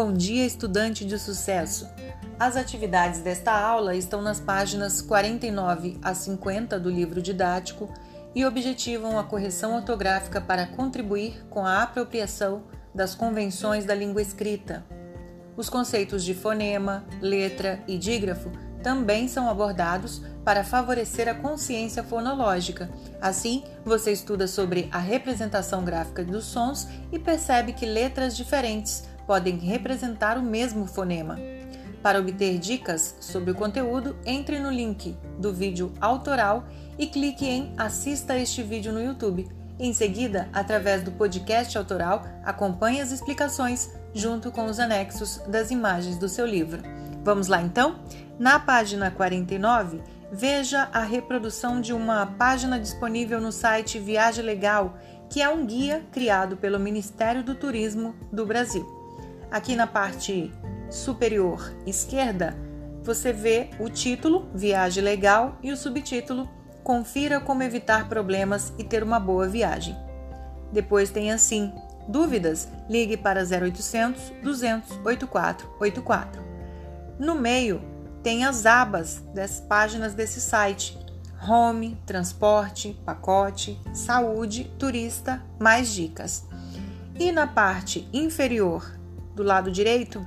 Bom dia, estudante de sucesso! As atividades desta aula estão nas páginas 49 a 50 do livro didático e objetivam a correção ortográfica para contribuir com a apropriação das convenções da língua escrita. Os conceitos de fonema, letra e dígrafo também são abordados para favorecer a consciência fonológica. Assim, você estuda sobre a representação gráfica dos sons e percebe que letras diferentes podem representar o mesmo fonema. Para obter dicas sobre o conteúdo, entre no link do vídeo autoral e clique em Assista este vídeo no YouTube. Em seguida, através do podcast autoral, acompanhe as explicações junto com os anexos das imagens do seu livro. Vamos lá então? Na página 49, veja a reprodução de uma página disponível no site Viagem Legal, que é um guia criado pelo Ministério do Turismo do Brasil. Aqui na parte superior esquerda, você vê o título Viagem Legal e o subtítulo Confira como evitar problemas e ter uma boa viagem. Depois tem assim: Dúvidas? Ligue para 0800 200 8484. No meio tem as abas das páginas desse site: Home, Transporte, Pacote, Saúde, Turista, mais dicas. E na parte inferior do lado direito,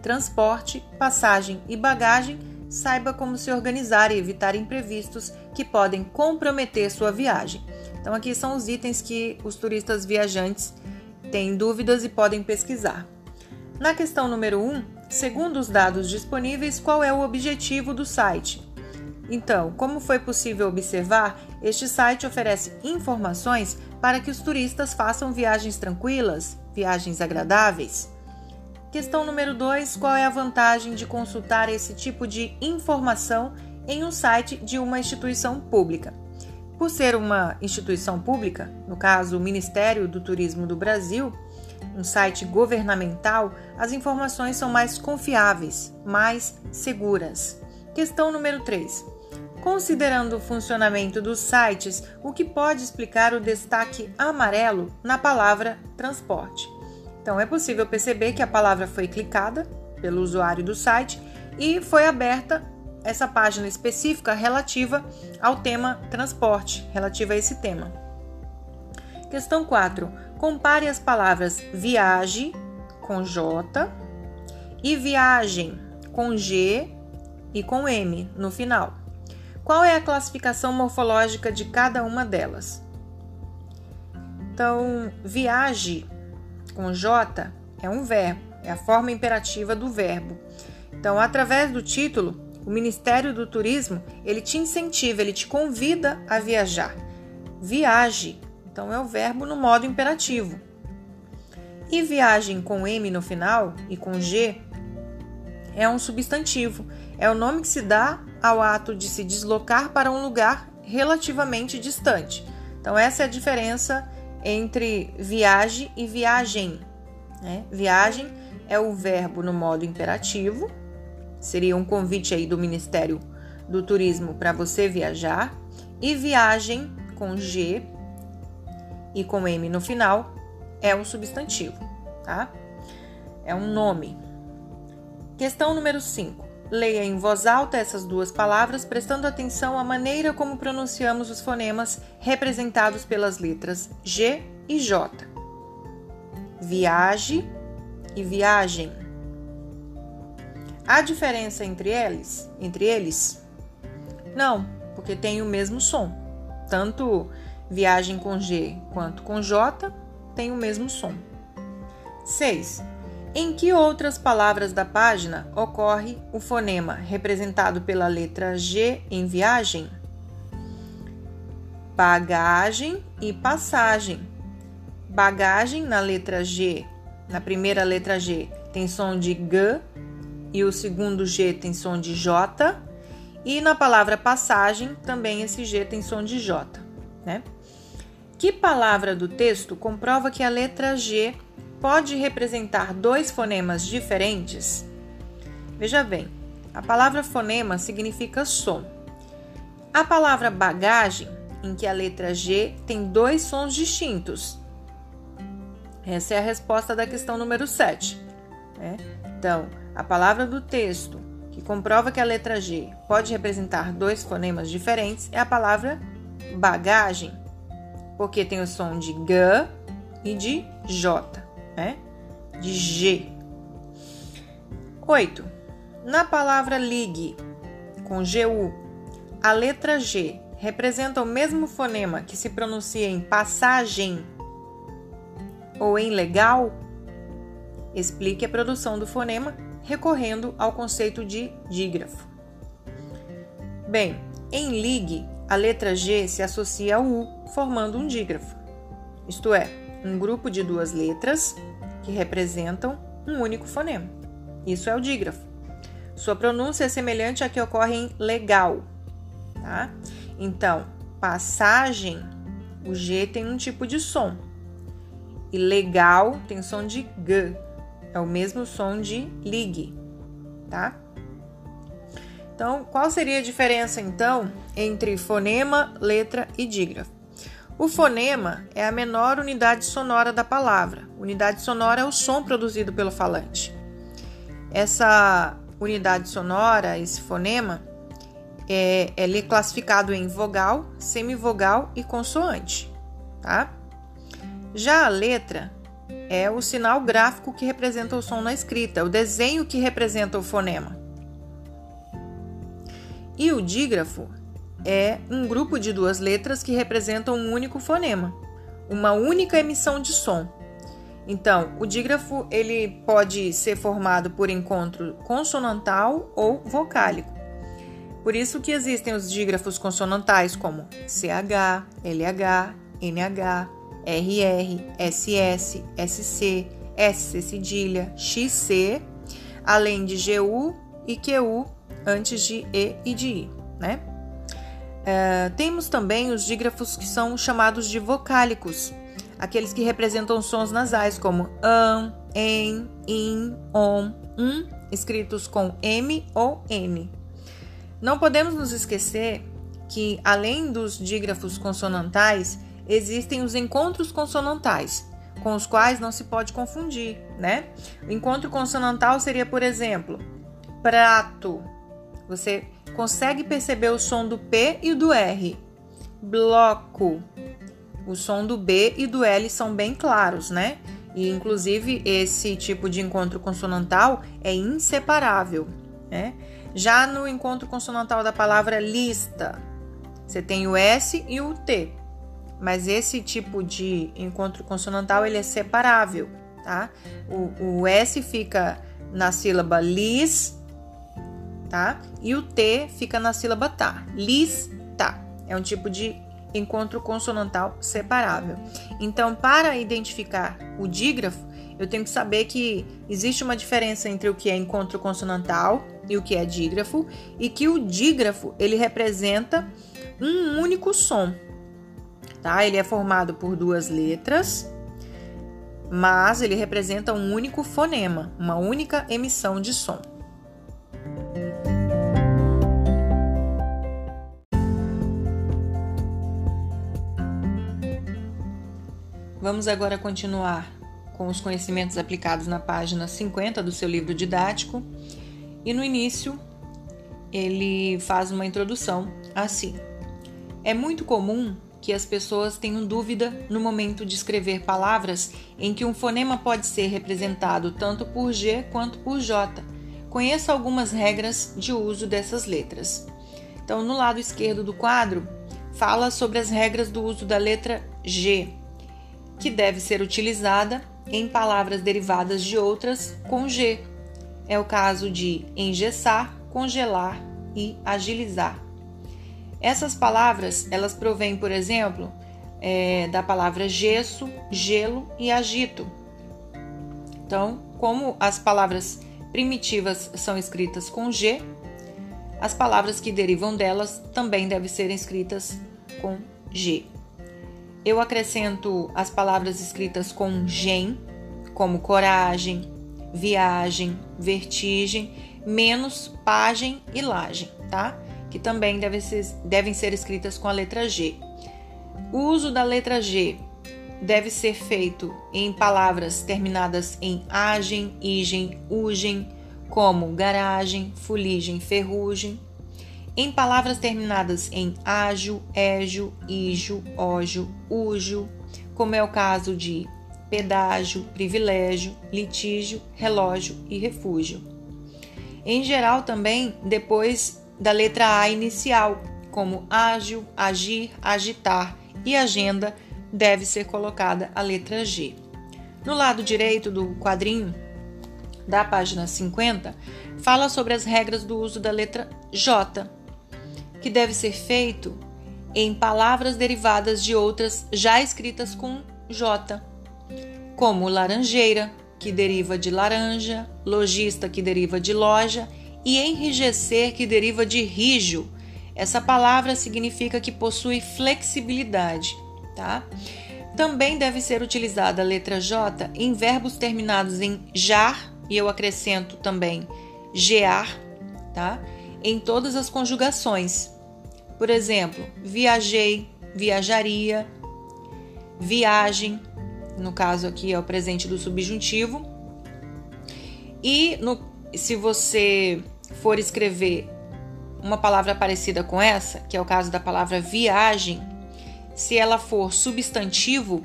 transporte, passagem e bagagem, saiba como se organizar e evitar imprevistos que podem comprometer sua viagem. Então, aqui são os itens que os turistas viajantes têm dúvidas e podem pesquisar. Na questão número 1, um, segundo os dados disponíveis, qual é o objetivo do site? Então, como foi possível observar, este site oferece informações para que os turistas façam viagens tranquilas, viagens agradáveis? Questão número 2: qual é a vantagem de consultar esse tipo de informação em um site de uma instituição pública? Por ser uma instituição pública, no caso o Ministério do Turismo do Brasil, um site governamental, as informações são mais confiáveis, mais seguras. Questão número 3. Considerando o funcionamento dos sites, o que pode explicar o destaque amarelo na palavra transporte? Então, é possível perceber que a palavra foi clicada pelo usuário do site e foi aberta essa página específica relativa ao tema transporte, relativa a esse tema. Questão 4. Compare as palavras viagem com J e viagem com G e com M no final. Qual é a classificação morfológica de cada uma delas? Então, viaje com J é um verbo, é a forma imperativa do verbo. Então, através do título, o Ministério do Turismo, ele te incentiva, ele te convida a viajar. Viaje, então é o verbo no modo imperativo. E viagem com M no final e com G é um substantivo, é o nome que se dá ao ato de se deslocar para um lugar relativamente distante. Então, essa é a diferença entre viagem e viagem. Né? Viagem é o verbo no modo imperativo, seria um convite aí do Ministério do Turismo para você viajar, e viagem com G e com M no final é um substantivo, tá? É um nome. Questão número 5. Leia em voz alta essas duas palavras, prestando atenção à maneira como pronunciamos os fonemas representados pelas letras G e J. Viaje e viagem. Há diferença entre eles? Entre eles? Não, porque tem o mesmo som. Tanto viagem com G quanto com J tem o mesmo som. 6. Em que outras palavras da página ocorre o fonema representado pela letra G em viagem? Bagagem e passagem. Bagagem na letra G, na primeira letra G, tem som de G e o segundo G tem som de J. E na palavra passagem também esse G tem som de J, né? Que palavra do texto comprova que a letra G pode representar dois fonemas diferentes? Veja bem, a palavra fonema significa som. A palavra bagagem, em que a letra G tem dois sons distintos. Essa é a resposta da questão número 7. Né? Então, a palavra do texto que comprova que a letra G pode representar dois fonemas diferentes é a palavra bagagem, porque tem o som de G e de J, né? De G. 8. Na palavra ligue, com GU, a letra G representa o mesmo fonema que se pronuncia em passagem ou em legal? Explique a produção do fonema recorrendo ao conceito de dígrafo. Bem, em ligue, a letra G se associa ao U, formando um dígrafo, isto é, um grupo de duas letras que representam um único fonema. Isso é o dígrafo. Sua pronúncia é semelhante à que ocorre em legal, tá? Então, passagem, o G tem um tipo de som. E legal tem som de G, é o mesmo som de ligue, tá? Então, qual seria a diferença então entre fonema, letra e dígrafo? O fonema é a menor unidade sonora da palavra. Unidade sonora é o som produzido pelo falante. Essa unidade sonora, esse fonema, é, ele é classificado em vogal, semivogal e consoante, tá? Já a letra é o sinal gráfico que representa o som na escrita, o desenho que representa o fonema. E o dígrafo é um grupo de duas letras que representam um único fonema, uma única emissão de som. Então, o dígrafo ele pode ser formado por encontro consonantal ou vocálico. Por isso que existem os dígrafos consonantais como CH, LH, NH, RR, SS, SC, SC cedilha, XC, além de GU e QU antes de E e de I, né? Uh, temos também os dígrafos que são chamados de vocálicos, aqueles que representam sons nasais como an, en, in, om, um, escritos com M ou N. Não podemos nos esquecer que, além dos dígrafos consonantais, existem os encontros consonantais, com os quais não se pode confundir, né? O encontro consonantal seria, por exemplo, prato. Você consegue perceber o som do P e do R. Bloco. O som do B e do L são bem claros, né? E inclusive esse tipo de encontro consonantal é inseparável, né? Já no encontro consonantal da palavra lista, você tem o S e o T mas esse tipo de encontro consonantal ele é separável, tá? O, o S fica na sílaba lis, tá? E o T fica na sílaba tá. Lis, tá. É um tipo de encontro consonantal separável. Então, para identificar o dígrafo, eu tenho que saber que existe uma diferença entre o que é encontro consonantal e o que é dígrafo, e que o dígrafo ele representa um único som, tá? Ele é formado por duas letras, mas ele representa um único fonema, uma única emissão de som. Vamos agora continuar com os conhecimentos aplicados na página 50 do seu livro didático. E no início, ele faz uma introdução assim: É muito comum que as pessoas tenham dúvida no momento de escrever palavras em que um fonema pode ser representado tanto por G quanto por J. Conheça algumas regras de uso dessas letras. Então, no lado esquerdo do quadro, fala sobre as regras do uso da letra G, que deve ser utilizada em palavras derivadas de outras com G. É o caso de engessar, congelar e agilizar. Essas palavras, elas provêm, por exemplo, é, da palavra gesso, gelo e agito. Então, como as palavras primitivas são escritas com G, as palavras que derivam delas também devem ser escritas com G. Eu acrescento as palavras escritas com GEM, como coragem, viagem, vertigem, menos pagem e lagem, tá? que também deve ser, devem ser escritas com a letra G. O uso da letra G deve ser feito em palavras terminadas em agem, igem, ugem, como garagem, fuligem, ferrugem. Em palavras terminadas em ágio, égio, ijo, ógio, ujo, como é o caso de pedágio, privilégio, litígio, relógio e refúgio. Em geral, também depois da letra A inicial, como ágil, agir, agitar e agenda, deve ser colocada a letra G. No lado direito do quadrinho, da página 50, fala sobre as regras do uso da letra J, que deve ser feito em palavras derivadas de outras já escritas com J, como laranjeira, que deriva de laranja, lojista, que deriva de loja, e enrijecer, que deriva de rijo. Essa palavra significa que possui flexibilidade, tá? Também deve ser utilizada a letra J em verbos terminados em jar, e eu acrescento também gear, tá? Em todas as conjugações. Por exemplo, viajei, viajaria, viagem, no caso aqui é o presente do subjuntivo. E no, se você for escrever uma palavra parecida com essa, que é o caso da palavra viagem, se ela for substantivo,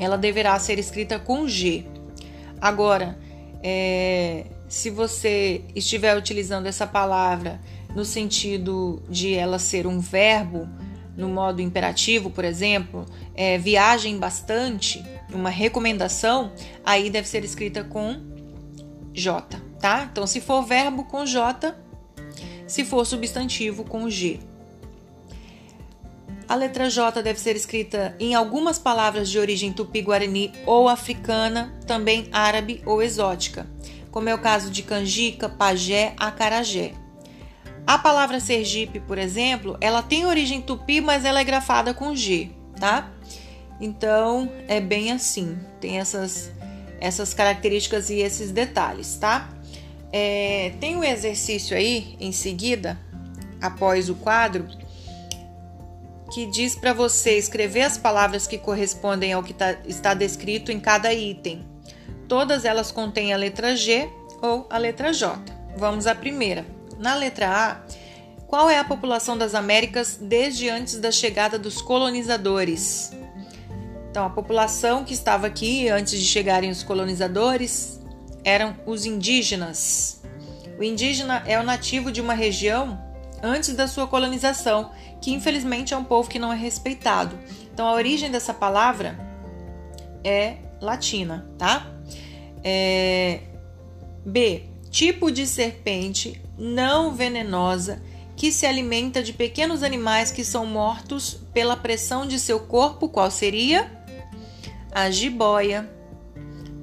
ela deverá ser escrita com G. Agora, é, se você estiver utilizando essa palavra no sentido de ela ser um verbo, no modo imperativo, por exemplo, é, viagem bastante, uma recomendação, aí deve ser escrita com J, tá? Então, se for verbo com J, se for substantivo com G. A letra J deve ser escrita em algumas palavras de origem tupi-guarani ou africana, também árabe ou exótica, como é o caso de canjica, pajé, acarajé. A palavra Sergipe, por exemplo, ela tem origem tupi, mas ela é grafada com G, tá? Então é bem assim, tem essas, essas características e esses detalhes, tá? É, tem um exercício aí em seguida, após o quadro, que diz para você escrever as palavras que correspondem ao que tá, está descrito em cada item. Todas elas contêm a letra G ou a letra J. Vamos à primeira. Na letra A, qual é a população das Américas desde antes da chegada dos colonizadores? Então, a população que estava aqui antes de chegarem os colonizadores eram os indígenas. O indígena é o nativo de uma região antes da sua colonização, que infelizmente é um povo que não é respeitado. Então, a origem dessa palavra é latina, tá? É... B. Tipo de serpente não venenosa que se alimenta de pequenos animais que são mortos pela pressão de seu corpo, qual seria? A jiboia.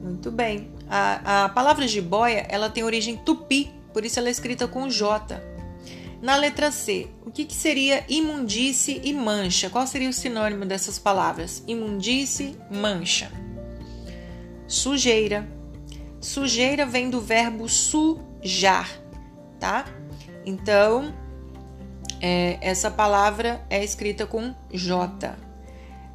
Muito bem. A, a palavra jiboia ela tem origem tupi, por isso ela é escrita com J. Na letra C, o que, que seria imundície e mancha? Qual seria o sinônimo dessas palavras? Imundície, mancha. Sujeira. Sujeira vem do verbo sujar tá? Então, é, essa palavra é escrita com J.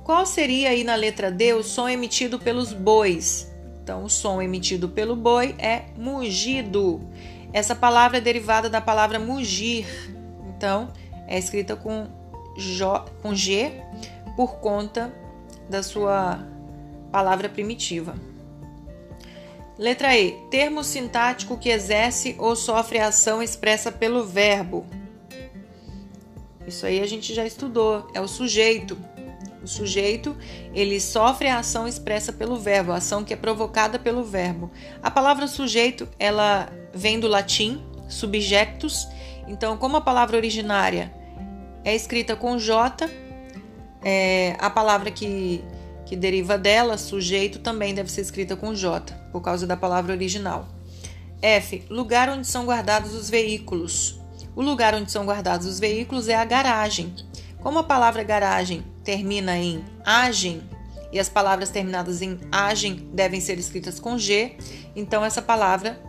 Qual seria aí na letra D o som emitido pelos bois? Então, o som emitido pelo boi é mugido. Essa palavra é derivada da palavra mugir. Então, é escrita com, J, com G por conta da sua palavra primitiva. Letra E. Termo sintático que exerce ou sofre ação expressa pelo verbo. Isso aí a gente já estudou, é o sujeito. O sujeito, ele sofre a ação expressa pelo verbo, a ação que é provocada pelo verbo. A palavra sujeito, ela vem do latim, subjectus. Então, como a palavra originária é escrita com J, é, a palavra que que deriva dela, sujeito, também deve ser escrita com J, por causa da palavra original. F. Lugar onde são guardados os veículos. O lugar onde são guardados os veículos é a garagem. Como a palavra garagem termina em agem e as palavras terminadas em agem devem ser escritas com G, então essa palavra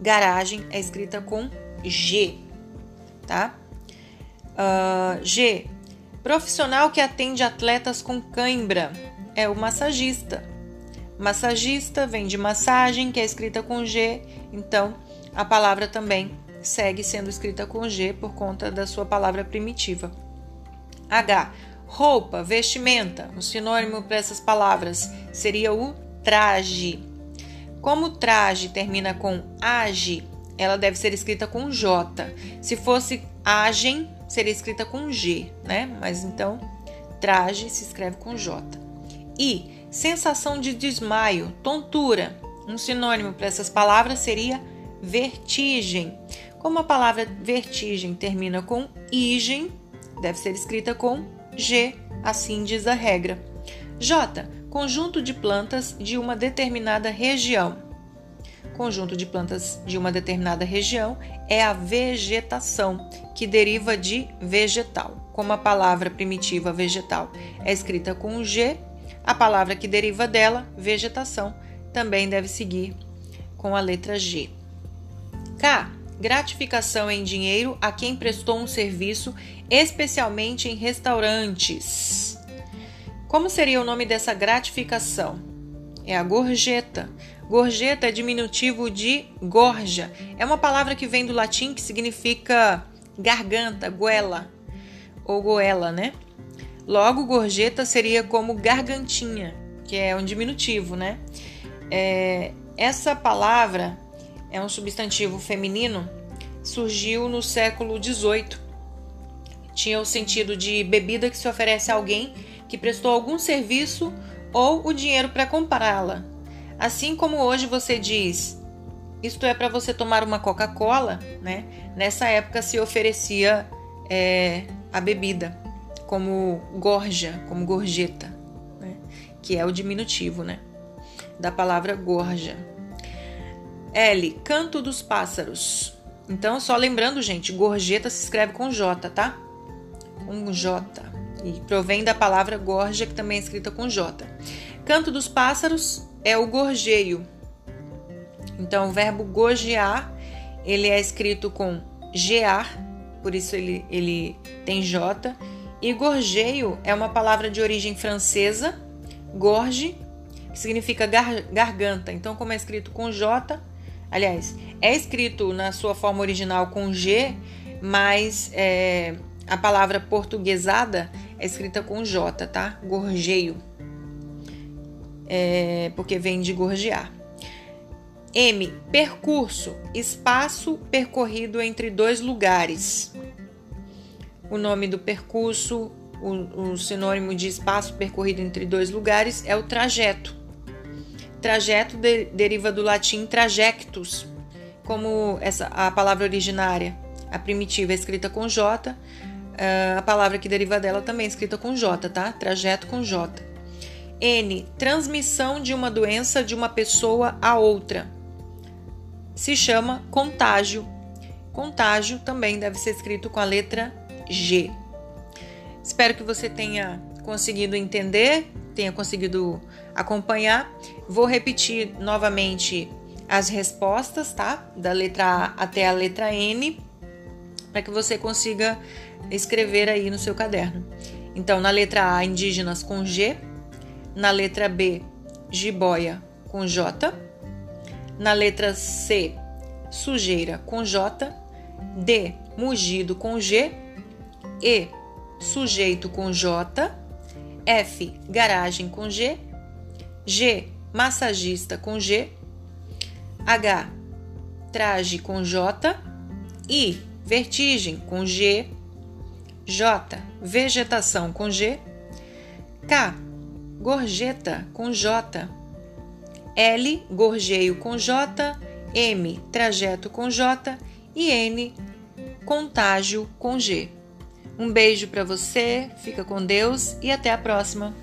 garagem é escrita com G, tá? Uh, G Profissional que atende atletas com cãibra é o massagista. Massagista vem de massagem, que é escrita com G, então a palavra também segue sendo escrita com G por conta da sua palavra primitiva. H. Roupa, vestimenta. O sinônimo para essas palavras seria o traje. Como traje termina com age, ela deve ser escrita com J. Se fosse agem, seria escrita com G, né? Mas então, traje se escreve com J. E sensação de desmaio, tontura. Um sinônimo para essas palavras seria vertigem. Como a palavra vertigem termina com igen, deve ser escrita com G, assim diz a regra. J. Conjunto de plantas de uma determinada região. Conjunto de plantas de uma determinada região é a vegetação, que deriva de vegetal. Como a palavra primitiva vegetal é escrita com G, a palavra que deriva dela, vegetação, também deve seguir com a letra G. K. Gratificação em dinheiro a quem prestou um serviço, especialmente em restaurantes. Como seria o nome dessa gratificação? É a gorjeta. Gorjeta é diminutivo de gorja. É uma palavra que vem do latim que significa garganta, goela ou goela, né? Logo, gorjeta seria como gargantinha, que é um diminutivo, né? É, essa palavra é um substantivo feminino, surgiu no século XVIII. Tinha o sentido de bebida que se oferece a alguém que prestou algum serviço ou o dinheiro para comprá-la. Assim como hoje você diz, isto é para você tomar uma Coca-Cola, né? Nessa época se oferecia é, a bebida como gorja, como gorjeta, né? que é o diminutivo, né? Da palavra gorja. L. Canto dos pássaros. Então, só lembrando, gente, gorjeta se escreve com J, tá? Com J. E provém da palavra gorja, que também é escrita com J. Canto dos pássaros é o gorjeio. Então, o verbo gorjear, ele é escrito com gear, por isso ele, ele tem J. E gorjeio é uma palavra de origem francesa, gorge, que significa gar, garganta. Então, como é escrito com J, Aliás, é escrito na sua forma original com G, mas é, a palavra portuguesada é escrita com J, tá? Gorjeio. É, porque vem de gorjear. M. Percurso. Espaço percorrido entre dois lugares. O nome do percurso, o, o sinônimo de espaço percorrido entre dois lugares é o trajeto. Trajeto de, deriva do latim trajectus, como essa a palavra originária, a primitiva é escrita com J, eh, a palavra que deriva dela também é escrita com J, tá? Trajeto com J. N. Transmissão de uma doença de uma pessoa a outra. Se chama contágio. Contágio também deve ser escrito com a letra G. Espero que você tenha conseguido entender, tenha conseguido acompanhar. Vou repetir novamente as respostas, tá? Da letra A até a letra N, para que você consiga escrever aí no seu caderno. Então, na letra A, indígenas com G, na letra B, jiboia com J, na letra C, sujeira com J, D, mugido com G, E, sujeito com J, F, garagem com G, G, massagista com G, H, traje com J, I, vertigem com G, J, vegetação com G, K, gorjeta com J, L, gorjeio com J, M, trajeto com J e N, contágio com G. Um beijo para você, fica com Deus e até a próxima!